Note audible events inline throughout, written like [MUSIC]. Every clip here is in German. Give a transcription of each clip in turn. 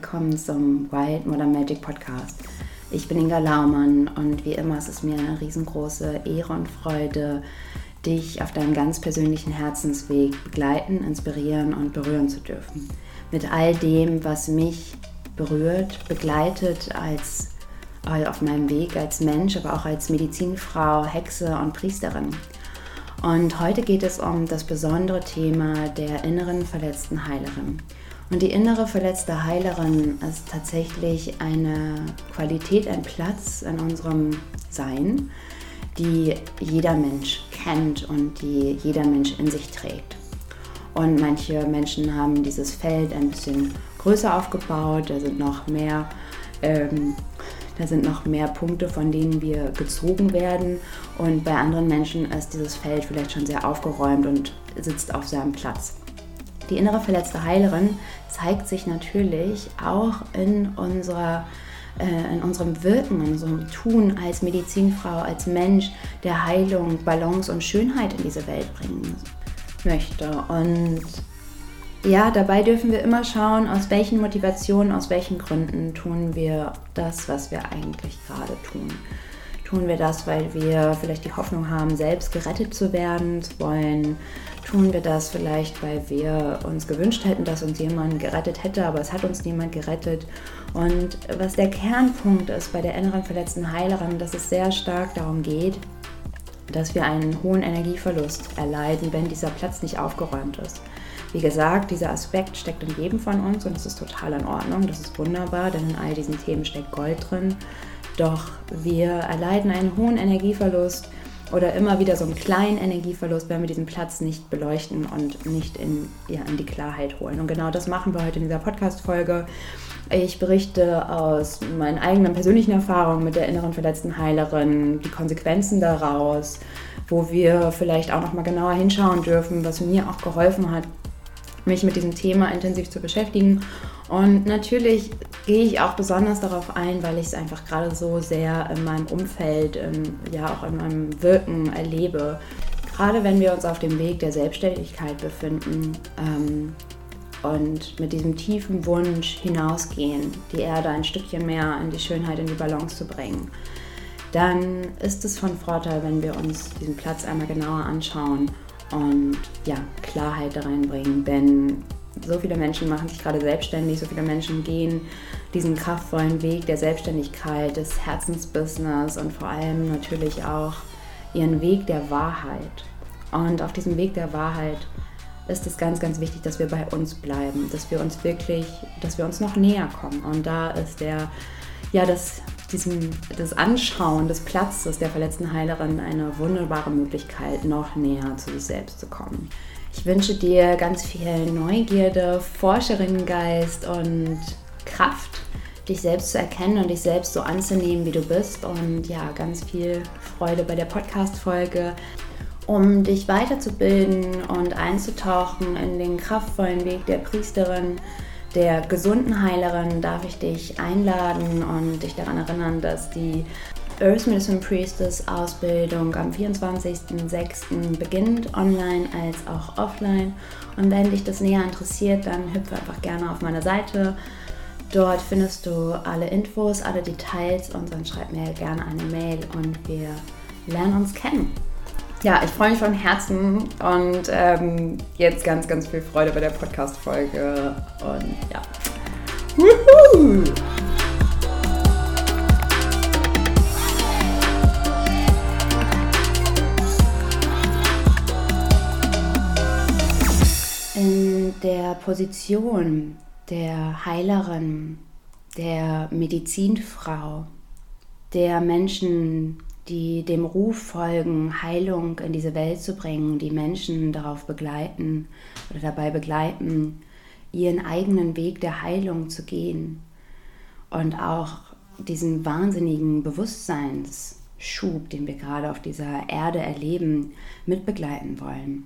willkommen zum Wild Modern Magic Podcast. Ich bin Inga Laumann und wie immer ist es mir eine riesengroße Ehre und Freude, dich auf deinem ganz persönlichen Herzensweg begleiten, inspirieren und berühren zu dürfen. Mit all dem, was mich berührt, begleitet als auf meinem Weg als Mensch, aber auch als Medizinfrau, Hexe und Priesterin. Und heute geht es um das besondere Thema der inneren verletzten Heilerin. Und die innere verletzte Heilerin ist tatsächlich eine Qualität, ein Platz in unserem Sein, die jeder Mensch kennt und die jeder Mensch in sich trägt. Und manche Menschen haben dieses Feld ein bisschen größer aufgebaut, da sind noch mehr ähm, da sind noch mehr Punkte, von denen wir gezogen werden. Und bei anderen Menschen ist dieses Feld vielleicht schon sehr aufgeräumt und sitzt auf seinem Platz. Die innere verletzte Heilerin zeigt sich natürlich auch in unserer äh, in unserem Wirken, in unserem Tun als Medizinfrau, als Mensch, der Heilung, Balance und Schönheit in diese Welt bringen möchte. Und ja, dabei dürfen wir immer schauen, aus welchen Motivationen, aus welchen Gründen tun wir das, was wir eigentlich gerade tun. Tun wir das, weil wir vielleicht die Hoffnung haben, selbst gerettet zu werden zu wollen? Tun wir das vielleicht, weil wir uns gewünscht hätten, dass uns jemand gerettet hätte, aber es hat uns niemand gerettet? Und was der Kernpunkt ist bei der inneren verletzten Heilerin, dass es sehr stark darum geht, dass wir einen hohen Energieverlust erleiden, wenn dieser Platz nicht aufgeräumt ist. Wie gesagt, dieser Aspekt steckt in jedem von uns und das ist total in Ordnung, das ist wunderbar, denn in all diesen Themen steckt Gold drin. Doch wir erleiden einen hohen Energieverlust oder immer wieder so einen kleinen Energieverlust, wenn wir diesen Platz nicht beleuchten und nicht in, ja, in die Klarheit holen. Und genau das machen wir heute in dieser Podcast-Folge. Ich berichte aus meinen eigenen persönlichen Erfahrungen mit der inneren verletzten Heilerin, die Konsequenzen daraus, wo wir vielleicht auch noch mal genauer hinschauen dürfen, was mir auch geholfen hat, mich mit diesem Thema intensiv zu beschäftigen. Und natürlich gehe ich auch besonders darauf ein, weil ich es einfach gerade so sehr in meinem Umfeld, in, ja auch in meinem Wirken erlebe. Gerade wenn wir uns auf dem Weg der Selbstständigkeit befinden ähm, und mit diesem tiefen Wunsch hinausgehen, die Erde ein Stückchen mehr in die Schönheit, in die Balance zu bringen, dann ist es von Vorteil, wenn wir uns diesen Platz einmal genauer anschauen und ja, Klarheit da reinbringen. Denn so viele Menschen machen sich gerade selbstständig, so viele Menschen gehen diesen kraftvollen Weg der Selbstständigkeit, des Herzensbusiness und vor allem natürlich auch ihren Weg der Wahrheit. Und auf diesem Weg der Wahrheit ist es ganz, ganz wichtig, dass wir bei uns bleiben, dass wir uns wirklich, dass wir uns noch näher kommen. Und da ist der, ja, das diesem, das Anschauen des Platzes der verletzten Heilerin eine wunderbare Möglichkeit, noch näher zu sich selbst zu kommen. Ich wünsche dir ganz viel Neugierde, Forscherinnengeist und Kraft, dich selbst zu erkennen und dich selbst so anzunehmen, wie du bist. Und ja, ganz viel Freude bei der Podcast-Folge, um dich weiterzubilden und einzutauchen in den kraftvollen Weg der Priesterin der gesunden Heilerin darf ich dich einladen und dich daran erinnern, dass die Earth Medicine Priestess Ausbildung am 24.06. beginnt, online als auch offline. Und wenn dich das näher interessiert, dann hüpfe einfach gerne auf meine Seite. Dort findest du alle Infos, alle Details und dann schreib mir gerne eine Mail und wir lernen uns kennen ja, ich freue mich von Herzen und ähm, jetzt ganz, ganz viel Freude bei der Podcast-Folge. Und ja. Woohoo! Der Position der Heilerin, der Medizinfrau, der Menschen, die dem Ruf folgen, Heilung in diese Welt zu bringen, die Menschen darauf begleiten oder dabei begleiten, ihren eigenen Weg der Heilung zu gehen und auch diesen wahnsinnigen Bewusstseinsschub, den wir gerade auf dieser Erde erleben, mitbegleiten wollen,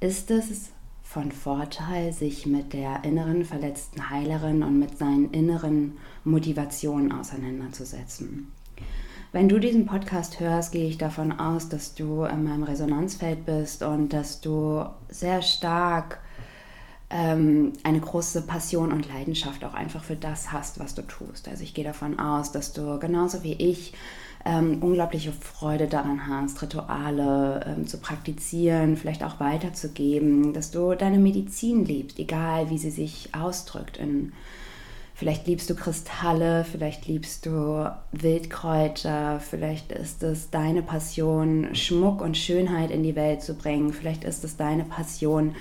ist es von Vorteil, sich mit der inneren verletzten Heilerin und mit seinen inneren Motivationen auseinanderzusetzen. Wenn du diesen Podcast hörst, gehe ich davon aus, dass du in meinem Resonanzfeld bist und dass du sehr stark ähm, eine große Passion und Leidenschaft auch einfach für das hast, was du tust. Also ich gehe davon aus, dass du genauso wie ich ähm, unglaubliche Freude daran hast, Rituale ähm, zu praktizieren, vielleicht auch weiterzugeben, dass du deine Medizin liebst, egal wie sie sich ausdrückt. In, vielleicht liebst du Kristalle, vielleicht liebst du Wildkräuter, vielleicht ist es deine Passion, Schmuck und Schönheit in die Welt zu bringen, vielleicht ist es deine Passion,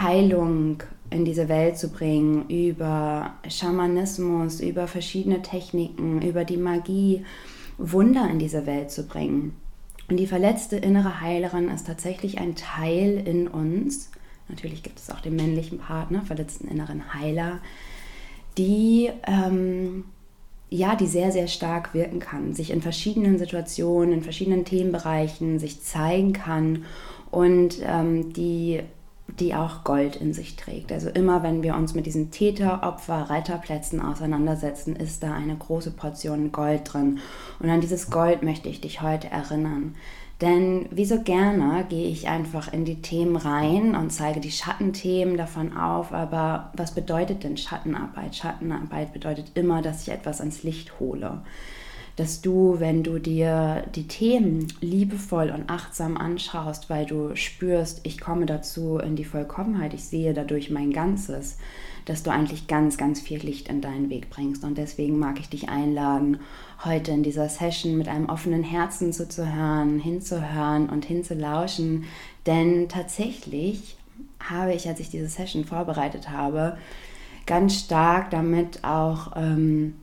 Heilung in diese Welt zu bringen, über Schamanismus, über verschiedene Techniken, über die Magie Wunder in diese Welt zu bringen. Und die verletzte innere Heilerin ist tatsächlich ein Teil in uns. Natürlich gibt es auch den männlichen Partner, verletzten inneren Heiler, die ähm, ja, die sehr, sehr stark wirken kann, sich in verschiedenen Situationen, in verschiedenen Themenbereichen sich zeigen kann und ähm, die die auch Gold in sich trägt. Also immer wenn wir uns mit diesen Täter, Opfer, Retterplätzen auseinandersetzen, ist da eine große Portion Gold drin. Und an dieses Gold möchte ich dich heute erinnern. Denn wie so gerne gehe ich einfach in die Themen rein und zeige die Schattenthemen davon auf. Aber was bedeutet denn Schattenarbeit? Schattenarbeit bedeutet immer, dass ich etwas ans Licht hole dass du, wenn du dir die Themen liebevoll und achtsam anschaust, weil du spürst, ich komme dazu in die Vollkommenheit, ich sehe dadurch mein Ganzes, dass du eigentlich ganz, ganz viel Licht in deinen Weg bringst. Und deswegen mag ich dich einladen, heute in dieser Session mit einem offenen Herzen zuzuhören, hinzuhören und hinzulauschen. Denn tatsächlich habe ich, als ich diese Session vorbereitet habe, ganz stark damit auch ähm,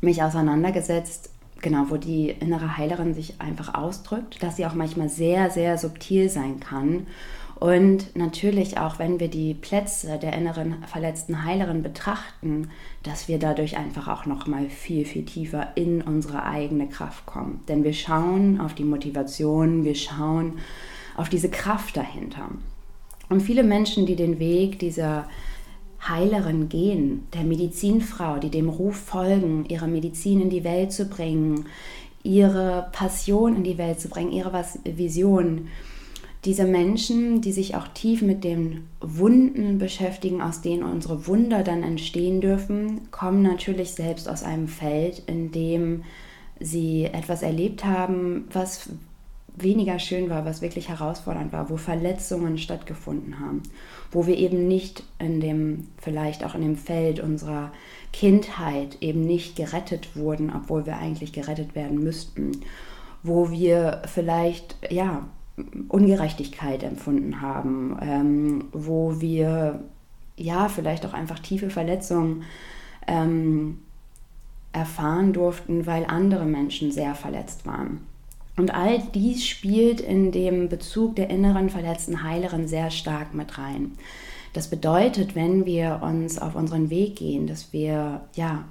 mich auseinandergesetzt, genau, wo die innere Heilerin sich einfach ausdrückt, dass sie auch manchmal sehr, sehr subtil sein kann. Und natürlich auch, wenn wir die Plätze der inneren verletzten Heilerin betrachten, dass wir dadurch einfach auch noch mal viel, viel tiefer in unsere eigene Kraft kommen. Denn wir schauen auf die Motivation, wir schauen auf diese Kraft dahinter. Und viele Menschen, die den Weg dieser Heilerin gehen, der Medizinfrau, die dem Ruf folgen, ihre Medizin in die Welt zu bringen, ihre Passion in die Welt zu bringen, ihre Vision. Diese Menschen, die sich auch tief mit den Wunden beschäftigen, aus denen unsere Wunder dann entstehen dürfen, kommen natürlich selbst aus einem Feld, in dem sie etwas erlebt haben, was weniger schön war, was wirklich herausfordernd war, wo Verletzungen stattgefunden haben, wo wir eben nicht in dem, vielleicht auch in dem Feld unserer Kindheit eben nicht gerettet wurden, obwohl wir eigentlich gerettet werden müssten, wo wir vielleicht, ja, Ungerechtigkeit empfunden haben, ähm, wo wir, ja, vielleicht auch einfach tiefe Verletzungen ähm, erfahren durften, weil andere Menschen sehr verletzt waren. Und all dies spielt in dem Bezug der inneren verletzten Heilerin sehr stark mit rein. Das bedeutet, wenn wir uns auf unseren Weg gehen, dass wir ja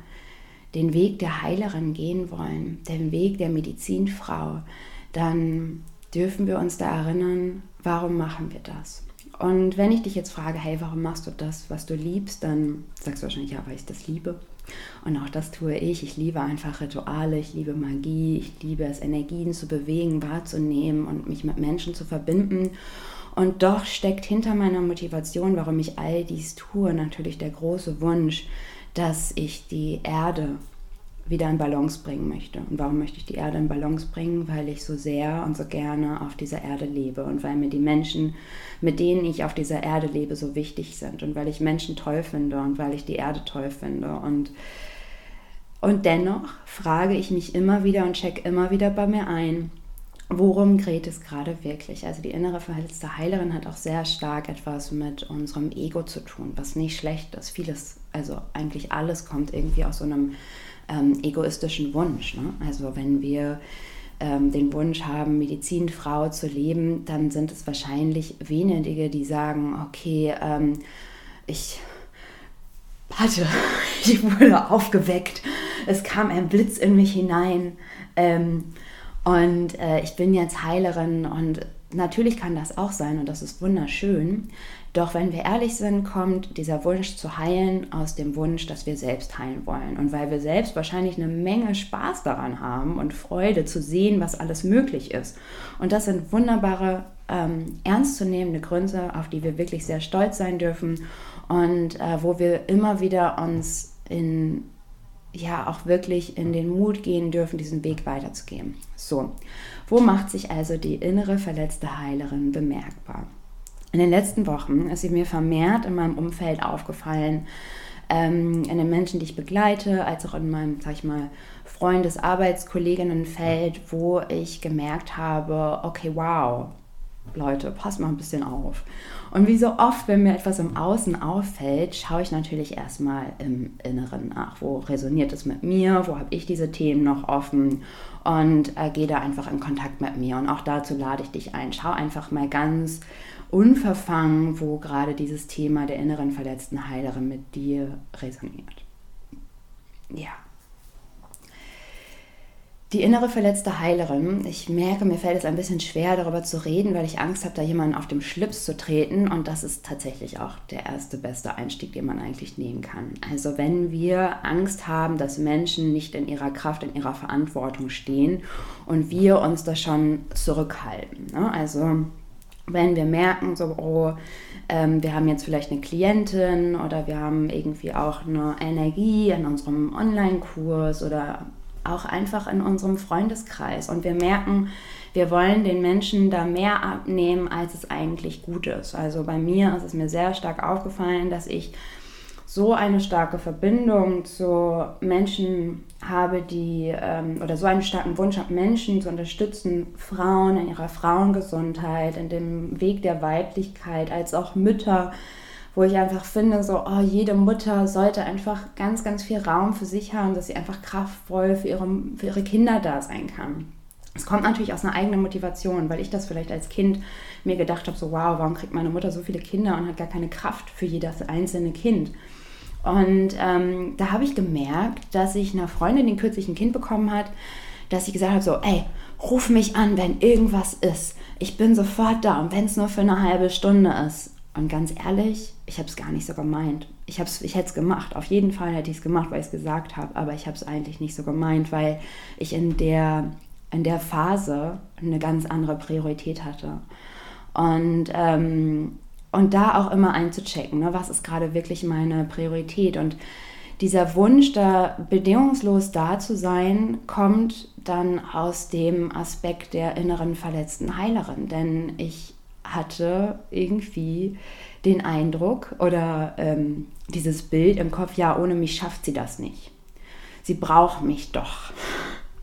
den Weg der Heilerin gehen wollen, den Weg der Medizinfrau, dann dürfen wir uns da erinnern, warum machen wir das? Und wenn ich dich jetzt frage, hey, warum machst du das, was du liebst, dann sagst du wahrscheinlich, ja, weil ich das liebe. Und auch das tue ich. Ich liebe einfach Rituale, ich liebe Magie, ich liebe es, Energien zu bewegen, wahrzunehmen und mich mit Menschen zu verbinden. Und doch steckt hinter meiner Motivation, warum ich all dies tue, natürlich der große Wunsch, dass ich die Erde wieder in Balance bringen möchte. Und warum möchte ich die Erde in Balance bringen? Weil ich so sehr und so gerne auf dieser Erde lebe und weil mir die Menschen, mit denen ich auf dieser Erde lebe, so wichtig sind und weil ich Menschen toll finde und weil ich die Erde toll finde. Und, und dennoch frage ich mich immer wieder und check immer wieder bei mir ein, worum dreht es gerade wirklich? Also die innere verletzte Heilerin hat auch sehr stark etwas mit unserem Ego zu tun, was nicht schlecht ist. Vieles, also eigentlich alles kommt irgendwie aus so einem ähm, egoistischen Wunsch. Ne? Also wenn wir ähm, den Wunsch haben, Medizinfrau zu leben, dann sind es wahrscheinlich wenige, die sagen, okay, ähm, ich hatte, [LAUGHS] ich wurde aufgeweckt, es kam ein Blitz in mich hinein ähm, und äh, ich bin jetzt Heilerin und natürlich kann das auch sein und das ist wunderschön. Doch wenn wir ehrlich sind, kommt dieser Wunsch zu heilen aus dem Wunsch, dass wir selbst heilen wollen. Und weil wir selbst wahrscheinlich eine Menge Spaß daran haben und Freude zu sehen, was alles möglich ist. Und das sind wunderbare, ähm, ernstzunehmende Gründe, auf die wir wirklich sehr stolz sein dürfen. und äh, wo wir immer wieder uns in ja auch wirklich in den Mut gehen dürfen, diesen Weg weiterzugehen. So, wo macht sich also die innere verletzte Heilerin bemerkbar? In den letzten Wochen ist sie mir vermehrt in meinem Umfeld aufgefallen, ähm, in den Menschen, die ich begleite, als auch in meinem, sag ich mal, Freundes-, Arbeitskolleginnenfeld, wo ich gemerkt habe, okay, wow, Leute, passt mal ein bisschen auf. Und wie so oft, wenn mir etwas im Außen auffällt, schaue ich natürlich erstmal im Inneren nach. Wo resoniert es mit mir? Wo habe ich diese Themen noch offen? Und äh, gehe da einfach in Kontakt mit mir. Und auch dazu lade ich dich ein. Schau einfach mal ganz unverfangen, wo gerade dieses Thema der inneren verletzten Heilerin mit dir resoniert. Ja. Die innere verletzte Heilerin, ich merke, mir fällt es ein bisschen schwer, darüber zu reden, weil ich Angst habe, da jemanden auf dem Schlips zu treten. Und das ist tatsächlich auch der erste beste Einstieg, den man eigentlich nehmen kann. Also wenn wir Angst haben, dass Menschen nicht in ihrer Kraft, in ihrer Verantwortung stehen und wir uns da schon zurückhalten. Ne? Also wenn wir merken, so, oh, ähm, wir haben jetzt vielleicht eine Klientin oder wir haben irgendwie auch eine Energie in unserem Online-Kurs oder auch einfach in unserem Freundeskreis und wir merken, wir wollen den Menschen da mehr abnehmen, als es eigentlich gut ist. Also bei mir ist es mir sehr stark aufgefallen, dass ich so eine starke Verbindung zu Menschen habe, die ähm, oder so einen starken Wunsch habe, Menschen zu unterstützen, Frauen in ihrer Frauengesundheit, in dem Weg der Weiblichkeit, als auch Mütter, wo ich einfach finde, so, oh, jede Mutter sollte einfach ganz, ganz viel Raum für sich haben, dass sie einfach kraftvoll für ihre, für ihre Kinder da sein kann. Es kommt natürlich aus einer eigenen Motivation, weil ich das vielleicht als Kind mir gedacht habe, so wow, warum kriegt meine Mutter so viele Kinder und hat gar keine Kraft für jedes einzelne Kind. Und ähm, da habe ich gemerkt, dass ich einer Freundin, die kürzlich ein Kind bekommen hat, dass ich gesagt habe, so, ey, ruf mich an, wenn irgendwas ist. Ich bin sofort da und wenn es nur für eine halbe Stunde ist. Und ganz ehrlich, ich habe es gar nicht so gemeint. Ich, ich hätte es gemacht. Auf jeden Fall hätte ich es gemacht, weil ich es gesagt habe. Aber ich habe es eigentlich nicht so gemeint, weil ich in der, in der Phase eine ganz andere Priorität hatte. Und ähm, und da auch immer einzuchecken, ne, was ist gerade wirklich meine Priorität. Und dieser Wunsch, da bedingungslos da zu sein, kommt dann aus dem Aspekt der inneren verletzten Heilerin. Denn ich hatte irgendwie den Eindruck oder ähm, dieses Bild im Kopf, ja, ohne mich schafft sie das nicht. Sie braucht mich doch.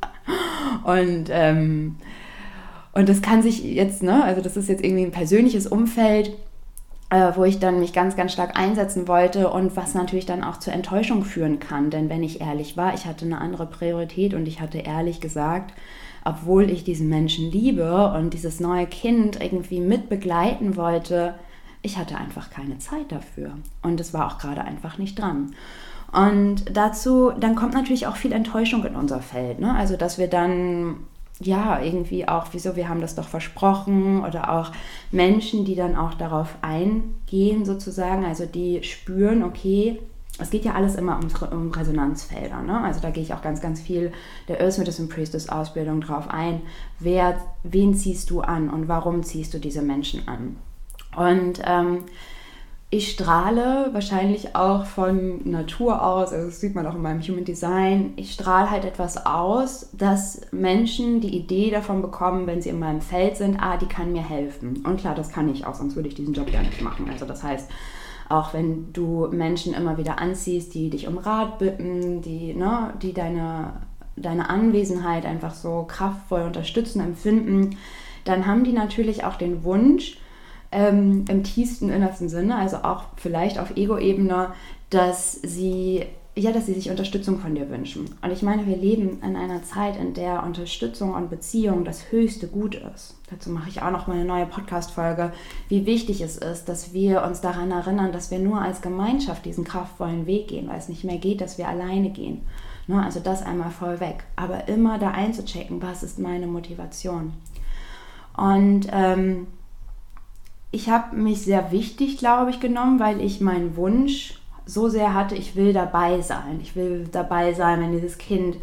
[LAUGHS] und, ähm, und das kann sich jetzt, ne, also das ist jetzt irgendwie ein persönliches Umfeld, äh, wo ich dann mich ganz, ganz stark einsetzen wollte und was natürlich dann auch zur Enttäuschung führen kann. Denn wenn ich ehrlich war, ich hatte eine andere Priorität und ich hatte ehrlich gesagt, obwohl ich diesen Menschen liebe und dieses neue Kind irgendwie mit begleiten wollte, ich hatte einfach keine Zeit dafür. Und es war auch gerade einfach nicht dran. Und dazu, dann kommt natürlich auch viel Enttäuschung in unser Feld. Ne? Also, dass wir dann ja, irgendwie auch, wieso, wir haben das doch versprochen oder auch Menschen, die dann auch darauf eingehen sozusagen, also die spüren, okay, es geht ja alles immer um, um Resonanzfelder. Ne? Also da gehe ich auch ganz, ganz viel der Earth Medicine Priestess Ausbildung drauf ein. Wer, wen ziehst du an und warum ziehst du diese Menschen an? Und ähm, ich strahle wahrscheinlich auch von Natur aus, also das sieht man auch in meinem Human Design, ich strahle halt etwas aus, dass Menschen die Idee davon bekommen, wenn sie in meinem Feld sind, ah, die kann mir helfen. Und klar, das kann ich auch, sonst würde ich diesen Job ja nicht machen. Also das heißt, auch wenn du Menschen immer wieder anziehst, die dich um Rat bitten, die, ne, die deine, deine Anwesenheit einfach so kraftvoll unterstützen, empfinden, dann haben die natürlich auch den Wunsch, ähm, im tiefsten, innersten Sinne, also auch vielleicht auf Ego-Ebene, dass sie ja, dass sie sich Unterstützung von dir wünschen. Und ich meine, wir leben in einer Zeit, in der Unterstützung und Beziehung das höchste Gut ist. Dazu mache ich auch noch mal eine neue Podcast-Folge, wie wichtig es ist, dass wir uns daran erinnern, dass wir nur als Gemeinschaft diesen kraftvollen Weg gehen, weil es nicht mehr geht, dass wir alleine gehen. Ne? Also das einmal vorweg. Aber immer da einzuchecken, was ist meine Motivation. Und ähm, ich habe mich sehr wichtig, glaube ich, genommen, weil ich meinen Wunsch so sehr hatte, ich will dabei sein. Ich will dabei sein, wenn dieses Kind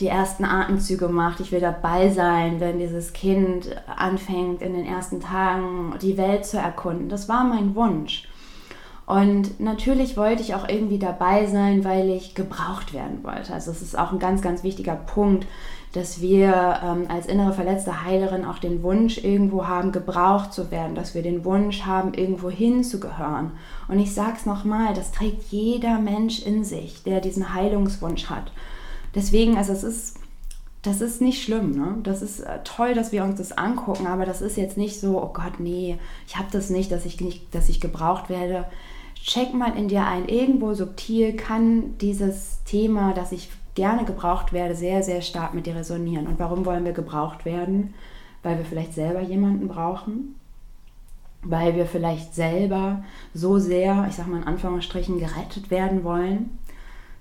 die ersten Atemzüge macht. Ich will dabei sein, wenn dieses Kind anfängt, in den ersten Tagen die Welt zu erkunden. Das war mein Wunsch. Und natürlich wollte ich auch irgendwie dabei sein, weil ich gebraucht werden wollte. Also es ist auch ein ganz, ganz wichtiger Punkt, dass wir ähm, als innere verletzte Heilerin auch den Wunsch irgendwo haben, gebraucht zu werden, dass wir den Wunsch haben, irgendwo hinzugehören. Und ich sage es nochmal, das trägt jeder Mensch in sich, der diesen Heilungswunsch hat. Deswegen, also es ist, das ist nicht schlimm, ne? Das ist äh, toll, dass wir uns das angucken, aber das ist jetzt nicht so, oh Gott, nee, ich habe das nicht, dass ich nicht, dass ich gebraucht werde. Check mal in dir ein, irgendwo subtil kann dieses Thema, dass ich gerne gebraucht werde, sehr, sehr stark mit dir resonieren. Und warum wollen wir gebraucht werden? Weil wir vielleicht selber jemanden brauchen, weil wir vielleicht selber so sehr, ich sag mal in Anführungsstrichen, gerettet werden wollen.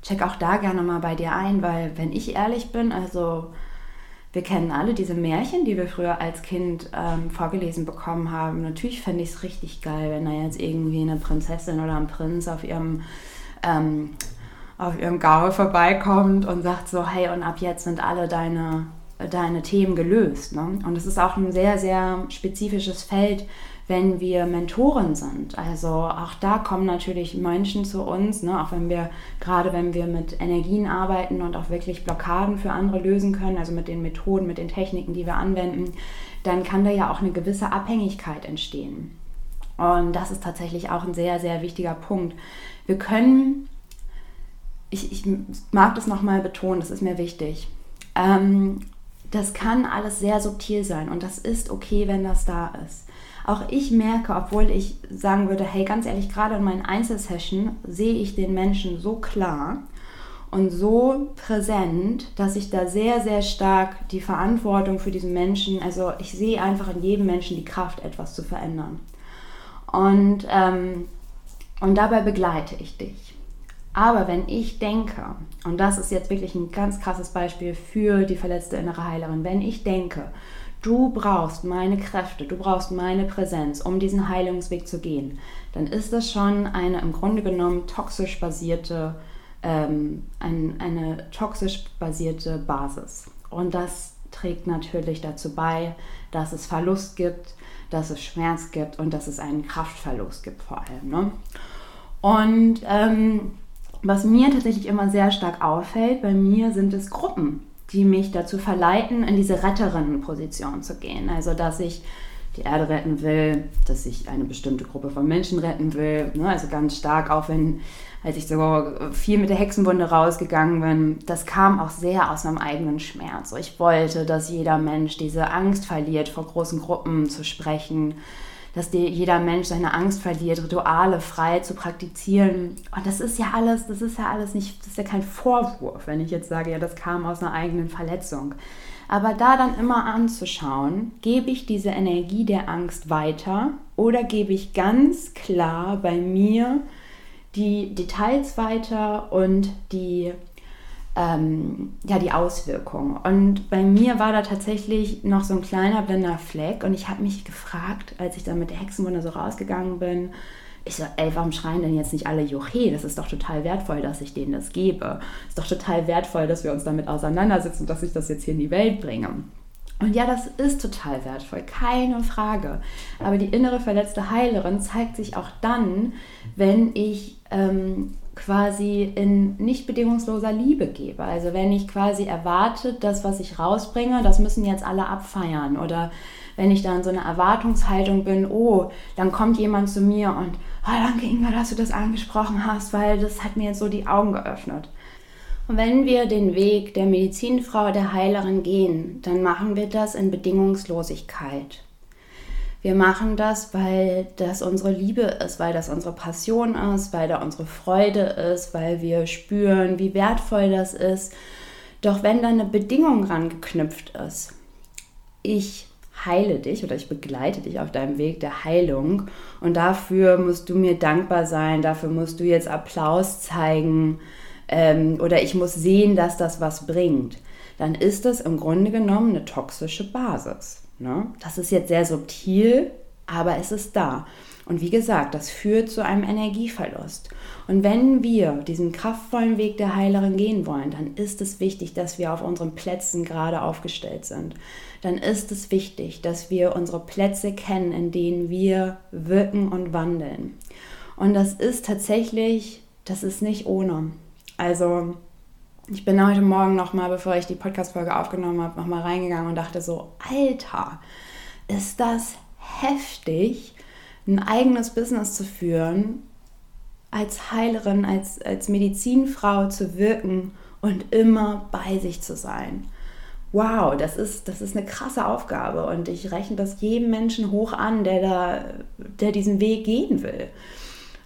Check auch da gerne mal bei dir ein, weil wenn ich ehrlich bin, also wir kennen alle diese Märchen, die wir früher als Kind ähm, vorgelesen bekommen haben. Natürlich fände ich es richtig geil, wenn da jetzt irgendwie eine Prinzessin oder ein Prinz auf ihrem ähm, auf ihrem Gaul vorbeikommt und sagt so, hey, und ab jetzt sind alle deine, deine Themen gelöst. Ne? Und es ist auch ein sehr, sehr spezifisches Feld, wenn wir Mentoren sind. Also auch da kommen natürlich Menschen zu uns, ne? auch wenn wir, gerade wenn wir mit Energien arbeiten und auch wirklich Blockaden für andere lösen können, also mit den Methoden, mit den Techniken, die wir anwenden, dann kann da ja auch eine gewisse Abhängigkeit entstehen. Und das ist tatsächlich auch ein sehr, sehr wichtiger Punkt. Wir können ich, ich mag das nochmal betonen, das ist mir wichtig. Ähm, das kann alles sehr subtil sein und das ist okay, wenn das da ist. Auch ich merke, obwohl ich sagen würde, hey, ganz ehrlich, gerade in meinen Einzelsessions sehe ich den Menschen so klar und so präsent, dass ich da sehr, sehr stark die Verantwortung für diesen Menschen, also ich sehe einfach in jedem Menschen die Kraft, etwas zu verändern. Und, ähm, und dabei begleite ich dich. Aber wenn ich denke, und das ist jetzt wirklich ein ganz krasses Beispiel für die verletzte innere Heilerin, wenn ich denke, du brauchst meine Kräfte, du brauchst meine Präsenz, um diesen Heilungsweg zu gehen, dann ist das schon eine im Grunde genommen toxisch basierte, ähm, ein, eine toxisch basierte Basis. Und das trägt natürlich dazu bei, dass es Verlust gibt, dass es Schmerz gibt und dass es einen Kraftverlust gibt vor allem. Ne? Und ähm, was mir tatsächlich immer sehr stark auffällt, bei mir sind es Gruppen, die mich dazu verleiten, in diese Retterinnenposition zu gehen. Also, dass ich die Erde retten will, dass ich eine bestimmte Gruppe von Menschen retten will. Ne? Also ganz stark, auch wenn, als ich so viel mit der Hexenwunde rausgegangen bin, das kam auch sehr aus meinem eigenen Schmerz. Ich wollte, dass jeder Mensch diese Angst verliert, vor großen Gruppen zu sprechen dass dir jeder Mensch seine Angst verliert, Rituale frei zu praktizieren. Und das ist ja alles, das ist ja alles nicht, das ist ja kein Vorwurf, wenn ich jetzt sage, ja, das kam aus einer eigenen Verletzung. Aber da dann immer anzuschauen, gebe ich diese Energie der Angst weiter oder gebe ich ganz klar bei mir die Details weiter und die ähm, ja, die Auswirkungen. Und bei mir war da tatsächlich noch so ein kleiner blinder Fleck und ich habe mich gefragt, als ich dann mit der Hexenwunde so rausgegangen bin, ich so, ey, warum schreien denn jetzt nicht alle Juche? Das ist doch total wertvoll, dass ich denen das gebe. Ist doch total wertvoll, dass wir uns damit auseinandersetzen und dass ich das jetzt hier in die Welt bringe. Und ja, das ist total wertvoll, keine Frage. Aber die innere verletzte Heilerin zeigt sich auch dann, wenn ich ähm, quasi in nicht bedingungsloser Liebe gebe. Also wenn ich quasi erwarte, das, was ich rausbringe, das müssen jetzt alle abfeiern. Oder wenn ich dann so eine Erwartungshaltung bin, oh, dann kommt jemand zu mir und, oh, danke Inga, dass du das angesprochen hast, weil das hat mir jetzt so die Augen geöffnet. Und wenn wir den Weg der Medizinfrau, der Heilerin gehen, dann machen wir das in Bedingungslosigkeit. Wir machen das, weil das unsere Liebe ist, weil das unsere Passion ist, weil da unsere Freude ist, weil wir spüren, wie wertvoll das ist. Doch wenn da eine Bedingung rangeknüpft ist, ich heile dich oder ich begleite dich auf deinem Weg der Heilung und dafür musst du mir dankbar sein, dafür musst du jetzt Applaus zeigen ähm, oder ich muss sehen, dass das was bringt, dann ist das im Grunde genommen eine toxische Basis. Ne? Das ist jetzt sehr subtil, aber es ist da. Und wie gesagt, das führt zu einem Energieverlust. Und wenn wir diesen kraftvollen Weg der Heilerin gehen wollen, dann ist es wichtig, dass wir auf unseren Plätzen gerade aufgestellt sind. Dann ist es wichtig, dass wir unsere Plätze kennen, in denen wir wirken und wandeln. Und das ist tatsächlich, das ist nicht ohne. Also ich bin heute Morgen nochmal, bevor ich die Podcast-Folge aufgenommen habe, nochmal reingegangen und dachte so, Alter, ist das heftig, ein eigenes Business zu führen, als Heilerin, als, als Medizinfrau zu wirken und immer bei sich zu sein. Wow, das ist, das ist eine krasse Aufgabe und ich rechne das jedem Menschen hoch an, der, da, der diesen Weg gehen will.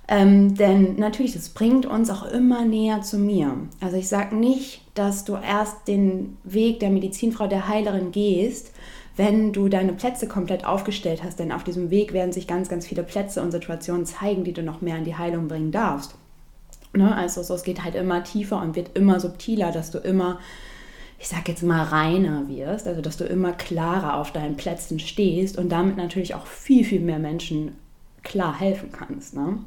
Ähm, denn natürlich, das bringt uns auch immer näher zu mir. Also ich sage nicht, dass du erst den Weg der Medizinfrau, der Heilerin gehst, wenn du deine Plätze komplett aufgestellt hast. Denn auf diesem Weg werden sich ganz, ganz viele Plätze und Situationen zeigen, die du noch mehr in die Heilung bringen darfst. Ne? Also so, es geht halt immer tiefer und wird immer subtiler, dass du immer ich sag jetzt mal, reiner wirst, also dass du immer klarer auf deinen Plätzen stehst und damit natürlich auch viel, viel mehr Menschen klar helfen kannst. Ne?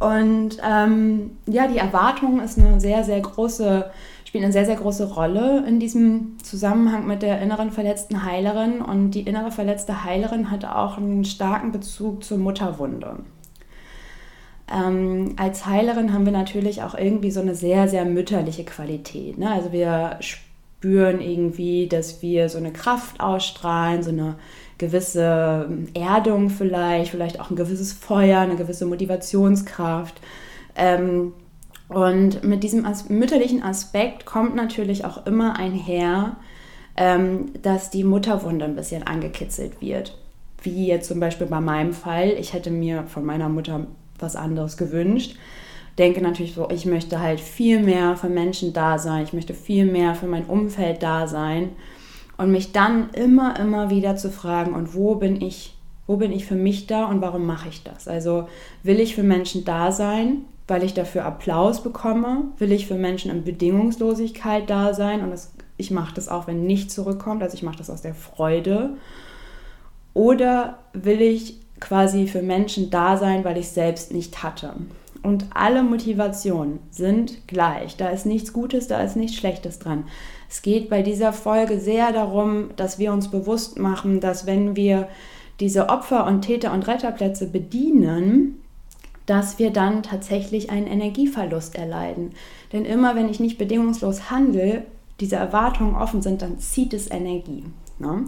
Und ähm, ja, die Erwartung ist eine sehr, sehr große, spielt eine sehr, sehr große Rolle in diesem Zusammenhang mit der inneren verletzten Heilerin. Und die innere verletzte Heilerin hat auch einen starken Bezug zur Mutterwunde. Ähm, als Heilerin haben wir natürlich auch irgendwie so eine sehr, sehr mütterliche Qualität. Ne? Also wir spüren irgendwie, dass wir so eine Kraft ausstrahlen, so eine gewisse Erdung vielleicht, vielleicht auch ein gewisses Feuer, eine gewisse Motivationskraft. Ähm, und mit diesem as mütterlichen Aspekt kommt natürlich auch immer einher, ähm, dass die Mutterwunde ein bisschen angekitzelt wird. Wie jetzt zum Beispiel bei meinem Fall. Ich hätte mir von meiner Mutter was anderes gewünscht. Denke natürlich so, ich möchte halt viel mehr für Menschen da sein, ich möchte viel mehr für mein Umfeld da sein und mich dann immer, immer wieder zu fragen, und wo bin ich, wo bin ich für mich da und warum mache ich das? Also will ich für Menschen da sein, weil ich dafür Applaus bekomme? Will ich für Menschen in Bedingungslosigkeit da sein? Und das, ich mache das auch, wenn nichts zurückkommt, also ich mache das aus der Freude. Oder will ich quasi für Menschen da sein, weil ich selbst nicht hatte? Und alle Motivationen sind gleich. Da ist nichts Gutes, da ist nichts Schlechtes dran. Es geht bei dieser Folge sehr darum, dass wir uns bewusst machen, dass wenn wir diese Opfer- und Täter- und Retterplätze bedienen, dass wir dann tatsächlich einen Energieverlust erleiden. Denn immer wenn ich nicht bedingungslos handle, diese Erwartungen offen sind, dann zieht es Energie. Ne?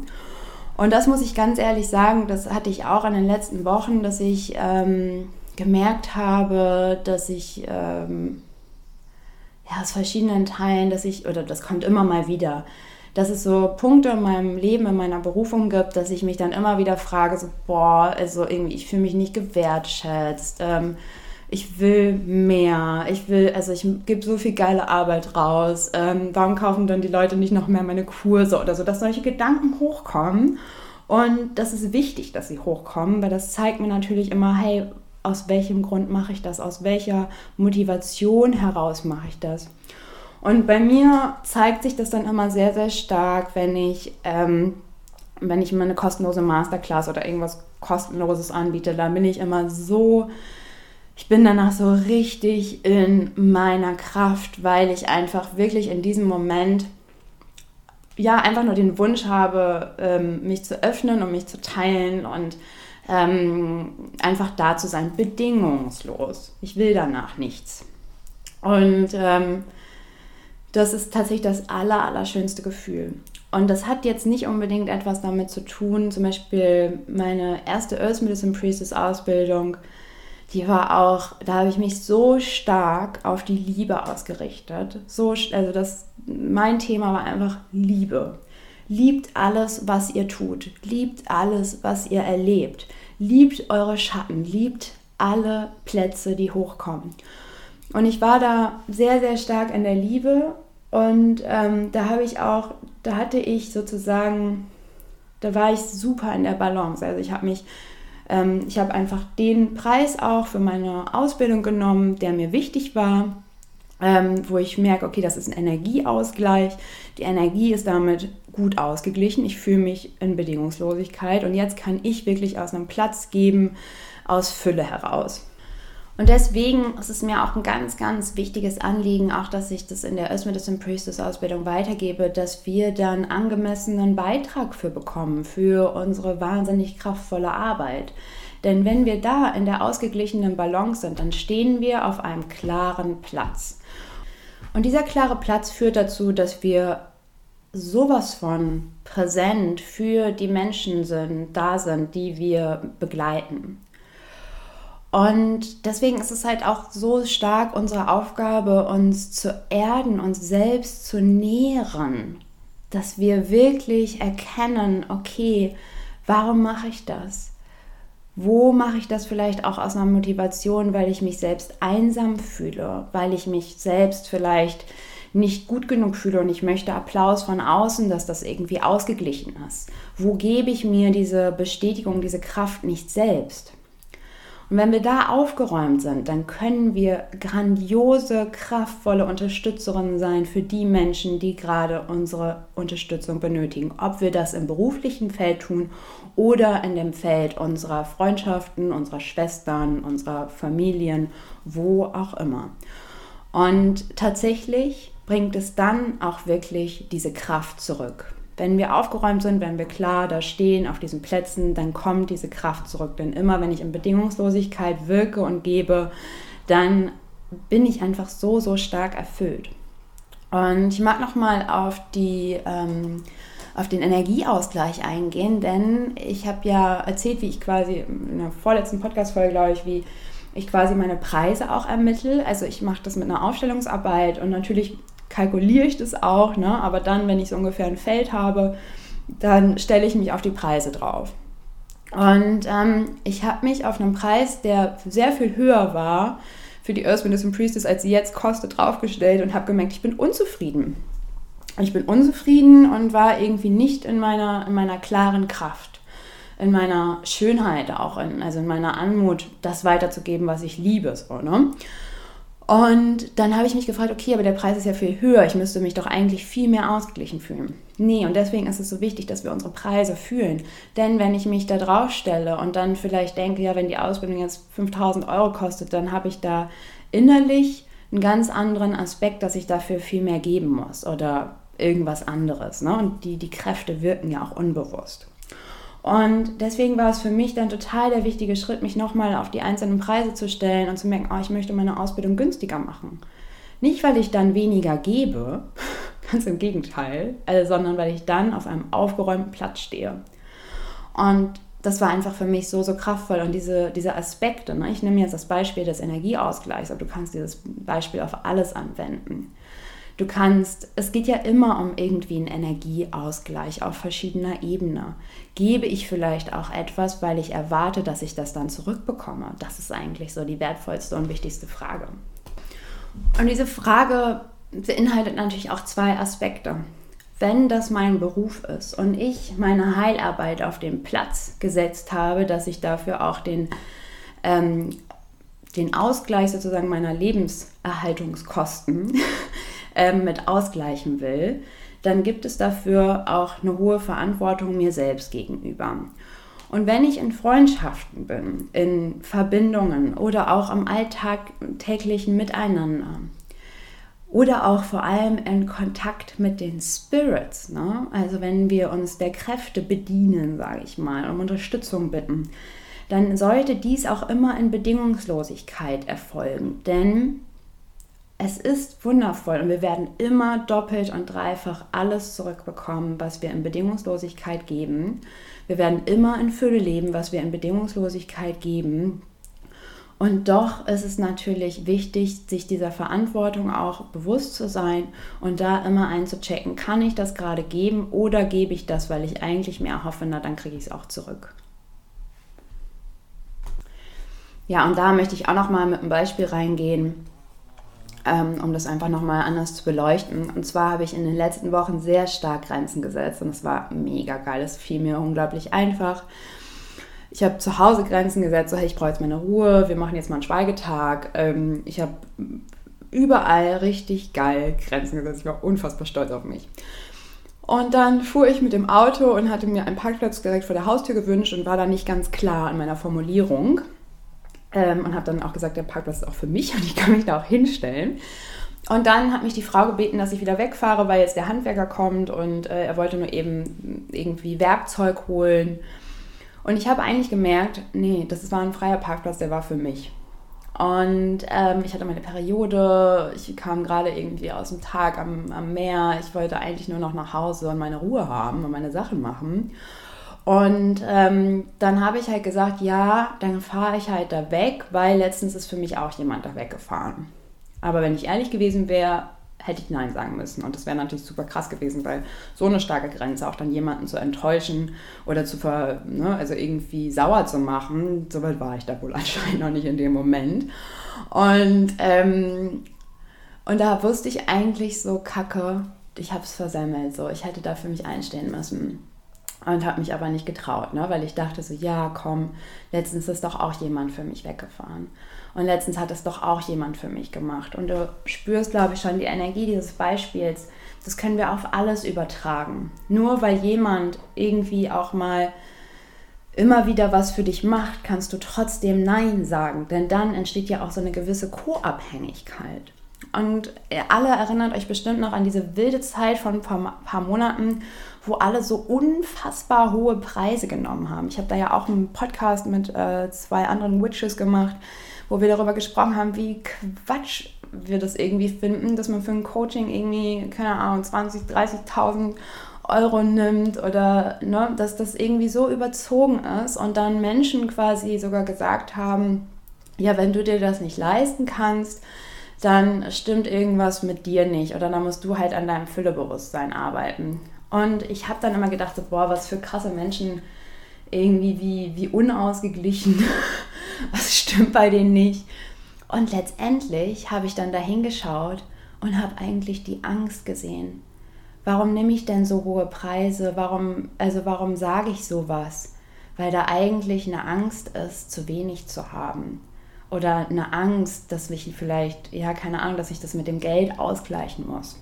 Und das muss ich ganz ehrlich sagen, das hatte ich auch in den letzten Wochen, dass ich ähm, gemerkt habe, dass ich ähm, ja, aus verschiedenen Teilen, dass ich, oder das kommt immer mal wieder, dass es so Punkte in meinem Leben, in meiner Berufung gibt, dass ich mich dann immer wieder frage, so, boah, also irgendwie, ich fühle mich nicht gewertschätzt, ähm, ich will mehr, ich will, also ich gebe so viel geile Arbeit raus, ähm, warum kaufen dann die Leute nicht noch mehr meine Kurse oder so, dass solche Gedanken hochkommen. Und das ist wichtig, dass sie hochkommen, weil das zeigt mir natürlich immer, hey, aus welchem Grund mache ich das, aus welcher Motivation heraus mache ich das. Und bei mir zeigt sich das dann immer sehr, sehr stark, wenn ich, ähm, wenn ich mir eine kostenlose Masterclass oder irgendwas kostenloses anbiete, dann bin ich immer so, ich bin danach so richtig in meiner Kraft, weil ich einfach wirklich in diesem Moment ja einfach nur den Wunsch habe, ähm, mich zu öffnen und mich zu teilen und ähm, einfach da zu sein, bedingungslos. Ich will danach nichts. Und ähm, das ist tatsächlich das aller, allerschönste Gefühl. Und das hat jetzt nicht unbedingt etwas damit zu tun, zum Beispiel meine erste Earth Medicine Priestess Ausbildung, die war auch, da habe ich mich so stark auf die Liebe ausgerichtet. So, also das, mein Thema war einfach Liebe. Liebt alles, was ihr tut. Liebt alles, was ihr erlebt. Liebt eure Schatten. Liebt alle Plätze, die hochkommen. Und ich war da sehr, sehr stark in der Liebe. Und ähm, da habe ich auch, da hatte ich sozusagen, da war ich super in der Balance. Also ich habe mich, ähm, ich habe einfach den Preis auch für meine Ausbildung genommen, der mir wichtig war ähm, wo ich merke, okay, das ist ein Energieausgleich. Die Energie ist damit gut ausgeglichen. Ich fühle mich in Bedingungslosigkeit und jetzt kann ich wirklich aus einem Platz geben, aus Fülle heraus. Und deswegen ist es mir auch ein ganz, ganz wichtiges Anliegen, auch dass ich das in der Earth Medicine Priestess Ausbildung weitergebe, dass wir dann angemessenen Beitrag für bekommen, für unsere wahnsinnig kraftvolle Arbeit. Denn wenn wir da in der ausgeglichenen Balance sind, dann stehen wir auf einem klaren Platz. Und dieser klare Platz führt dazu, dass wir sowas von präsent für die Menschen sind, da sind, die wir begleiten. Und deswegen ist es halt auch so stark unsere Aufgabe, uns zu erden, uns selbst zu nähren, dass wir wirklich erkennen, okay, warum mache ich das? Wo mache ich das vielleicht auch aus einer Motivation, weil ich mich selbst einsam fühle, weil ich mich selbst vielleicht nicht gut genug fühle und ich möchte Applaus von außen, dass das irgendwie ausgeglichen ist? Wo gebe ich mir diese Bestätigung, diese Kraft nicht selbst? Und wenn wir da aufgeräumt sind, dann können wir grandiose, kraftvolle Unterstützerinnen sein für die Menschen, die gerade unsere Unterstützung benötigen. Ob wir das im beruflichen Feld tun oder in dem Feld unserer Freundschaften, unserer Schwestern, unserer Familien, wo auch immer. Und tatsächlich bringt es dann auch wirklich diese Kraft zurück. Wenn wir aufgeräumt sind, wenn wir klar da stehen auf diesen Plätzen, dann kommt diese Kraft zurück. Denn immer wenn ich in Bedingungslosigkeit wirke und gebe, dann bin ich einfach so, so stark erfüllt. Und ich mag nochmal auf ähm, auf den Energieausgleich eingehen, denn ich habe ja erzählt, wie ich quasi in der vorletzten Podcast-Folge, glaube ich, wie ich quasi meine Preise auch ermittle. Also ich mache das mit einer Aufstellungsarbeit und natürlich kalkuliere ich das auch, ne? aber dann, wenn ich so ungefähr ein Feld habe, dann stelle ich mich auf die Preise drauf. Und ähm, ich habe mich auf einen Preis, der sehr viel höher war für die Earth, Wind Priestess, als sie jetzt kostet, draufgestellt und habe gemerkt, ich bin unzufrieden. Ich bin unzufrieden und war irgendwie nicht in meiner, in meiner klaren Kraft, in meiner Schönheit auch, in, also in meiner Anmut, das weiterzugeben, was ich liebe. So, ne? Und dann habe ich mich gefragt, okay, aber der Preis ist ja viel höher, ich müsste mich doch eigentlich viel mehr ausgeglichen fühlen. Nee, und deswegen ist es so wichtig, dass wir unsere Preise fühlen. Denn wenn ich mich da drauf stelle und dann vielleicht denke, ja, wenn die Ausbildung jetzt 5000 Euro kostet, dann habe ich da innerlich einen ganz anderen Aspekt, dass ich dafür viel mehr geben muss oder irgendwas anderes. Ne? Und die, die Kräfte wirken ja auch unbewusst. Und deswegen war es für mich dann total der wichtige Schritt, mich nochmal auf die einzelnen Preise zu stellen und zu merken, oh, ich möchte meine Ausbildung günstiger machen. Nicht, weil ich dann weniger gebe, [LAUGHS] ganz im Gegenteil, also, sondern weil ich dann auf einem aufgeräumten Platz stehe. Und das war einfach für mich so, so kraftvoll. Und diese, diese Aspekte, ne? ich nehme jetzt das Beispiel des Energieausgleichs, aber du kannst dieses Beispiel auf alles anwenden. Du kannst, es geht ja immer um irgendwie einen Energieausgleich auf verschiedener Ebene. Gebe ich vielleicht auch etwas, weil ich erwarte, dass ich das dann zurückbekomme? Das ist eigentlich so die wertvollste und wichtigste Frage. Und diese Frage beinhaltet natürlich auch zwei Aspekte. Wenn das mein Beruf ist und ich meine Heilarbeit auf den Platz gesetzt habe, dass ich dafür auch den ähm, den Ausgleich sozusagen meiner Lebenserhaltungskosten [LAUGHS] ähm, mit ausgleichen will, dann gibt es dafür auch eine hohe Verantwortung mir selbst gegenüber. Und wenn ich in Freundschaften bin, in Verbindungen oder auch am alltäglichen Miteinander oder auch vor allem in Kontakt mit den Spirits, ne? also wenn wir uns der Kräfte bedienen, sage ich mal, um Unterstützung bitten, dann sollte dies auch immer in Bedingungslosigkeit erfolgen. Denn es ist wundervoll und wir werden immer doppelt und dreifach alles zurückbekommen, was wir in Bedingungslosigkeit geben. Wir werden immer in Fülle leben, was wir in Bedingungslosigkeit geben. Und doch ist es natürlich wichtig, sich dieser Verantwortung auch bewusst zu sein und da immer einzuchecken, kann ich das gerade geben oder gebe ich das, weil ich eigentlich mehr hoffe, na dann kriege ich es auch zurück. Ja, und da möchte ich auch noch mal mit einem Beispiel reingehen um das einfach nochmal anders zu beleuchten. Und zwar habe ich in den letzten Wochen sehr stark Grenzen gesetzt und es war mega geil. Es fiel mir unglaublich einfach. Ich habe zu Hause Grenzen gesetzt, so hey, ich brauche jetzt meine Ruhe, wir machen jetzt mal einen Schweigetag. Ähm, ich habe überall richtig geil Grenzen gesetzt. Ich war unfassbar stolz auf mich. Und dann fuhr ich mit dem Auto und hatte mir einen Parkplatz direkt vor der Haustür gewünscht und war da nicht ganz klar in meiner Formulierung. Ähm, und habe dann auch gesagt, der Parkplatz ist auch für mich [LAUGHS] und ich kann mich da auch hinstellen. Und dann hat mich die Frau gebeten, dass ich wieder wegfahre, weil jetzt der Handwerker kommt und äh, er wollte nur eben irgendwie Werkzeug holen. Und ich habe eigentlich gemerkt, nee, das war ein freier Parkplatz, der war für mich. Und ähm, ich hatte meine Periode, ich kam gerade irgendwie aus dem Tag am, am Meer, ich wollte eigentlich nur noch nach Hause und meine Ruhe haben und meine Sachen machen. Und ähm, dann habe ich halt gesagt, ja, dann fahre ich halt da weg, weil letztens ist für mich auch jemand da weggefahren. Aber wenn ich ehrlich gewesen wäre, hätte ich Nein sagen müssen. Und das wäre natürlich super krass gewesen, weil so eine starke Grenze, auch dann jemanden zu enttäuschen oder zu ver, ne, also irgendwie sauer zu machen, so weit war ich da wohl [LAUGHS] anscheinend noch nicht in dem Moment. Und, ähm, und da wusste ich eigentlich so, Kacke, ich habe es versemmelt, so, ich hätte da für mich einstehen müssen. Und habe mich aber nicht getraut, ne? weil ich dachte so, ja, komm, letztens ist doch auch jemand für mich weggefahren. Und letztens hat es doch auch jemand für mich gemacht. Und du spürst, glaube ich, schon die Energie dieses Beispiels. Das können wir auf alles übertragen. Nur weil jemand irgendwie auch mal immer wieder was für dich macht, kannst du trotzdem Nein sagen. Denn dann entsteht ja auch so eine gewisse Co-Abhängigkeit. Und alle erinnert euch bestimmt noch an diese wilde Zeit von ein paar, paar Monaten, wo alle so unfassbar hohe Preise genommen haben. Ich habe da ja auch einen Podcast mit äh, zwei anderen Witches gemacht, wo wir darüber gesprochen haben, wie Quatsch wir das irgendwie finden, dass man für ein Coaching irgendwie, keine Ahnung, 20.000, 30.000 Euro nimmt oder ne, dass das irgendwie so überzogen ist und dann Menschen quasi sogar gesagt haben, ja, wenn du dir das nicht leisten kannst, dann stimmt irgendwas mit dir nicht oder dann musst du halt an deinem Füllebewusstsein arbeiten. Und ich habe dann immer gedacht, so, boah, was für krasse Menschen irgendwie, wie, wie unausgeglichen [LAUGHS] was stimmt bei denen nicht? Und letztendlich habe ich dann dahin geschaut und habe eigentlich die Angst gesehen. Warum nehme ich denn so hohe Preise? Warum, also warum sage ich sowas? Weil da eigentlich eine Angst ist, zu wenig zu haben. Oder eine Angst, dass ich vielleicht, ja, keine Ahnung, dass ich das mit dem Geld ausgleichen muss.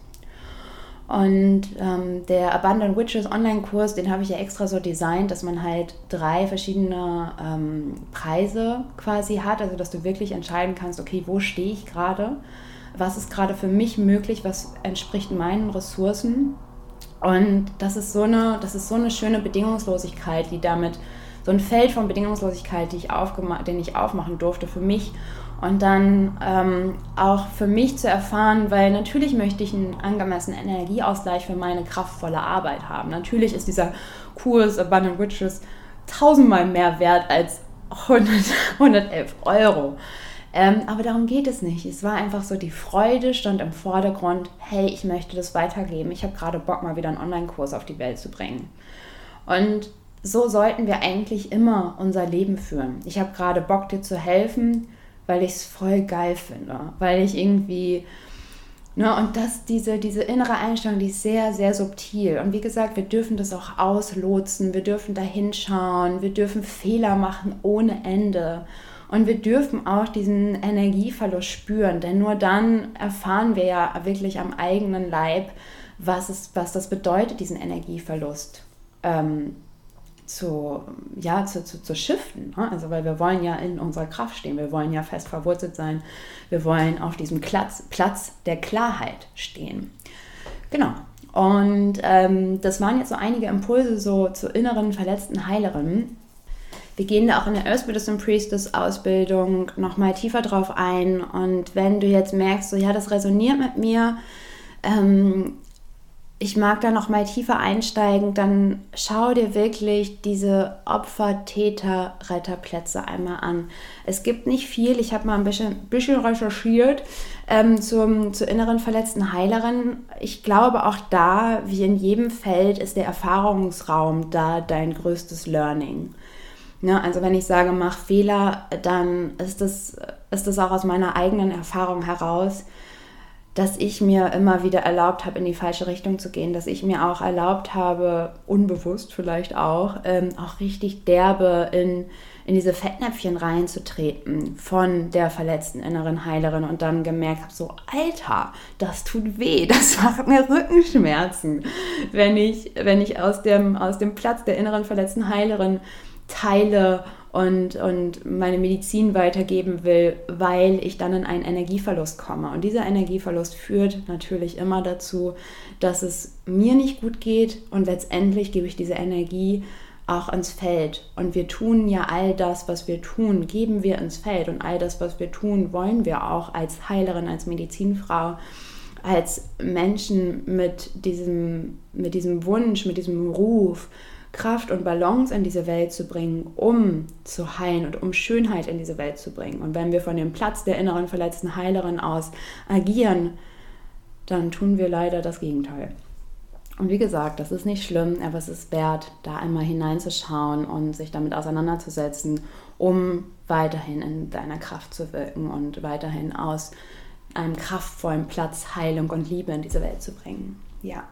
Und ähm, der Abundant Witches Online-Kurs, den habe ich ja extra so designt, dass man halt drei verschiedene ähm, Preise quasi hat. Also dass du wirklich entscheiden kannst, okay, wo stehe ich gerade? Was ist gerade für mich möglich? Was entspricht meinen Ressourcen? Und das ist so eine, das ist so eine schöne Bedingungslosigkeit, die damit, so ein Feld von Bedingungslosigkeit, die ich den ich aufmachen durfte für mich und dann ähm, auch für mich zu erfahren, weil natürlich möchte ich einen angemessenen Energieausgleich für meine kraftvolle Arbeit haben. Natürlich ist dieser Kurs Abundant Riches tausendmal mehr wert als 100, 111 [LAUGHS] Euro. Ähm, aber darum geht es nicht. Es war einfach so, die Freude stand im Vordergrund, hey, ich möchte das weitergeben. Ich habe gerade Bock, mal wieder einen Online-Kurs auf die Welt zu bringen. Und so sollten wir eigentlich immer unser Leben führen. Ich habe gerade Bock, dir zu helfen weil ich es voll geil finde, weil ich irgendwie, ne, und das, diese, diese innere Einstellung, die ist sehr, sehr subtil. Und wie gesagt, wir dürfen das auch auslotsen, wir dürfen da hinschauen, wir dürfen Fehler machen ohne Ende. Und wir dürfen auch diesen Energieverlust spüren, denn nur dann erfahren wir ja wirklich am eigenen Leib, was, es, was das bedeutet, diesen Energieverlust. Ähm, zu, ja, zu, zu, zu shiften. Ne? Also weil wir wollen ja in unserer Kraft stehen, wir wollen ja fest verwurzelt sein, wir wollen auf diesem Platz, Platz der Klarheit stehen. Genau. Und ähm, das waren jetzt so einige Impulse so zur inneren verletzten Heilerin. Wir gehen da auch in der Earth Buddhist Priestess Ausbildung nochmal tiefer drauf ein. Und wenn du jetzt merkst, so ja, das resoniert mit mir, ähm, ich mag da noch mal tiefer einsteigen, dann schau dir wirklich diese Opfer-Täter-Retterplätze einmal an. Es gibt nicht viel, ich habe mal ein bisschen, bisschen recherchiert ähm, zum, zur inneren verletzten Heilerin. Ich glaube, auch da, wie in jedem Feld, ist der Erfahrungsraum da dein größtes Learning. Ne, also wenn ich sage, mach Fehler, dann ist das, ist das auch aus meiner eigenen Erfahrung heraus dass ich mir immer wieder erlaubt habe, in die falsche Richtung zu gehen, dass ich mir auch erlaubt habe, unbewusst vielleicht auch, ähm, auch richtig derbe in, in diese Fettnäpfchen reinzutreten von der verletzten inneren Heilerin und dann gemerkt habe, so, Alter, das tut weh, das [LAUGHS] macht mir Rückenschmerzen, wenn ich, wenn ich aus dem, aus dem Platz der inneren verletzten Heilerin teile und, und meine Medizin weitergeben will, weil ich dann in einen Energieverlust komme. Und dieser Energieverlust führt natürlich immer dazu, dass es mir nicht gut geht und letztendlich gebe ich diese Energie auch ins Feld. Und wir tun ja all das, was wir tun, geben wir ins Feld. Und all das, was wir tun, wollen wir auch als Heilerin, als Medizinfrau, als Menschen mit diesem, mit diesem Wunsch, mit diesem Ruf, Kraft und Balance in diese Welt zu bringen, um zu heilen und um Schönheit in diese Welt zu bringen. Und wenn wir von dem Platz der inneren verletzten Heilerin aus agieren, dann tun wir leider das Gegenteil. Und wie gesagt, das ist nicht schlimm, aber es ist wert, da einmal hineinzuschauen und sich damit auseinanderzusetzen, um weiterhin in deiner Kraft zu wirken und weiterhin aus einem kraftvollen Platz Heilung und Liebe in diese Welt zu bringen. Ja.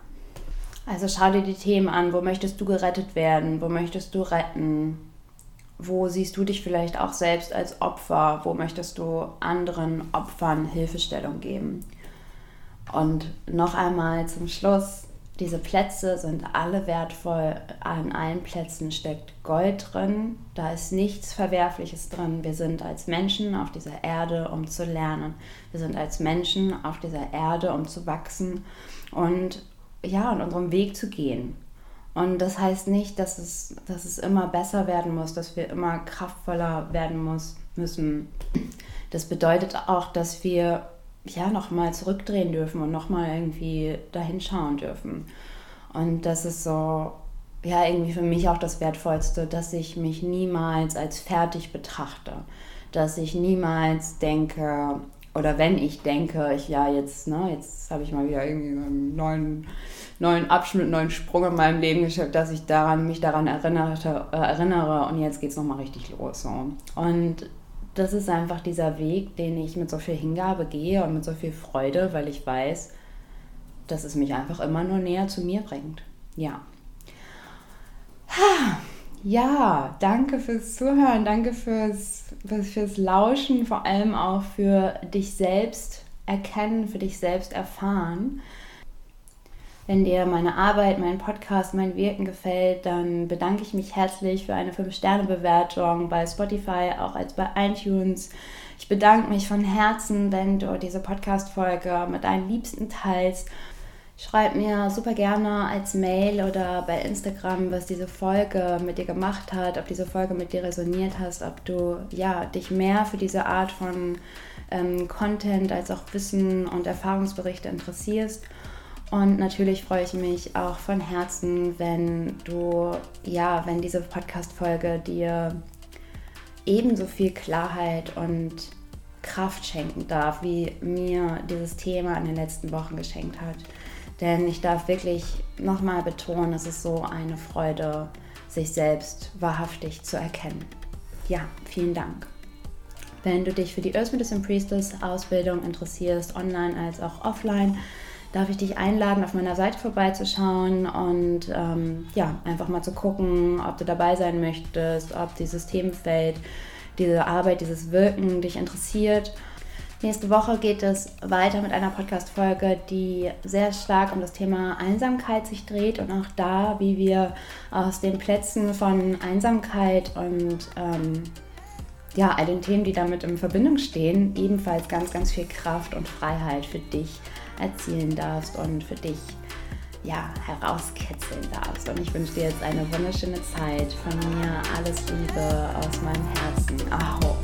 Also schau dir die Themen an, wo möchtest du gerettet werden, wo möchtest du retten, wo siehst du dich vielleicht auch selbst als Opfer, wo möchtest du anderen Opfern Hilfestellung geben. Und noch einmal zum Schluss, diese Plätze sind alle wertvoll. An allen Plätzen steckt Gold drin. Da ist nichts Verwerfliches drin. Wir sind als Menschen auf dieser Erde, um zu lernen. Wir sind als Menschen auf dieser Erde, um zu wachsen und ja, und unserem Weg zu gehen. Und das heißt nicht, dass es, dass es immer besser werden muss, dass wir immer kraftvoller werden muss, müssen. Das bedeutet auch, dass wir ja, nochmal zurückdrehen dürfen und nochmal irgendwie dahin schauen dürfen. Und das ist so, ja, irgendwie für mich auch das Wertvollste, dass ich mich niemals als fertig betrachte. Dass ich niemals denke, oder wenn ich denke, ich ja jetzt, ne, jetzt habe ich mal wieder irgendwie einen neuen, neuen Abschnitt, einen neuen Sprung in meinem Leben geschafft, dass ich daran, mich daran erinnerte, äh, erinnere und jetzt geht es nochmal richtig los. So. Und das ist einfach dieser Weg, den ich mit so viel Hingabe gehe und mit so viel Freude, weil ich weiß, dass es mich einfach immer nur näher zu mir bringt. Ja. Ja, danke fürs Zuhören, danke fürs, fürs Lauschen, vor allem auch für dich selbst erkennen, für dich selbst erfahren. Wenn dir meine Arbeit, mein Podcast, mein Wirken gefällt, dann bedanke ich mich herzlich für eine 5-Sterne-Bewertung bei Spotify, auch als bei iTunes. Ich bedanke mich von Herzen, wenn du diese Podcast-Folge mit deinen Liebsten teilst. Schreib mir super gerne als Mail oder bei Instagram, was diese Folge mit dir gemacht hat, ob diese Folge mit dir resoniert hast, ob du ja, dich mehr für diese Art von ähm, Content als auch Wissen und Erfahrungsberichte interessierst. Und natürlich freue ich mich auch von Herzen, wenn du, ja, wenn diese Podcast-Folge dir ebenso viel Klarheit und Kraft schenken darf, wie mir dieses Thema in den letzten Wochen geschenkt hat. Denn ich darf wirklich nochmal betonen, es ist so eine Freude, sich selbst wahrhaftig zu erkennen. Ja, vielen Dank. Wenn du dich für die Earth Medicine Priestess Ausbildung interessierst, online als auch offline, darf ich dich einladen, auf meiner Seite vorbeizuschauen und ähm, ja, einfach mal zu gucken, ob du dabei sein möchtest, ob dieses Themenfeld, diese Arbeit, dieses Wirken dich interessiert. Nächste Woche geht es weiter mit einer Podcast-Folge, die sehr stark um das Thema Einsamkeit sich dreht und auch da, wie wir aus den Plätzen von Einsamkeit und ähm, ja, all den Themen, die damit in Verbindung stehen, ebenfalls ganz, ganz viel Kraft und Freiheit für dich erzielen darfst und für dich ja, herauskitzeln darfst. Und ich wünsche dir jetzt eine wunderschöne Zeit. Von mir alles Liebe aus meinem Herzen. Aho.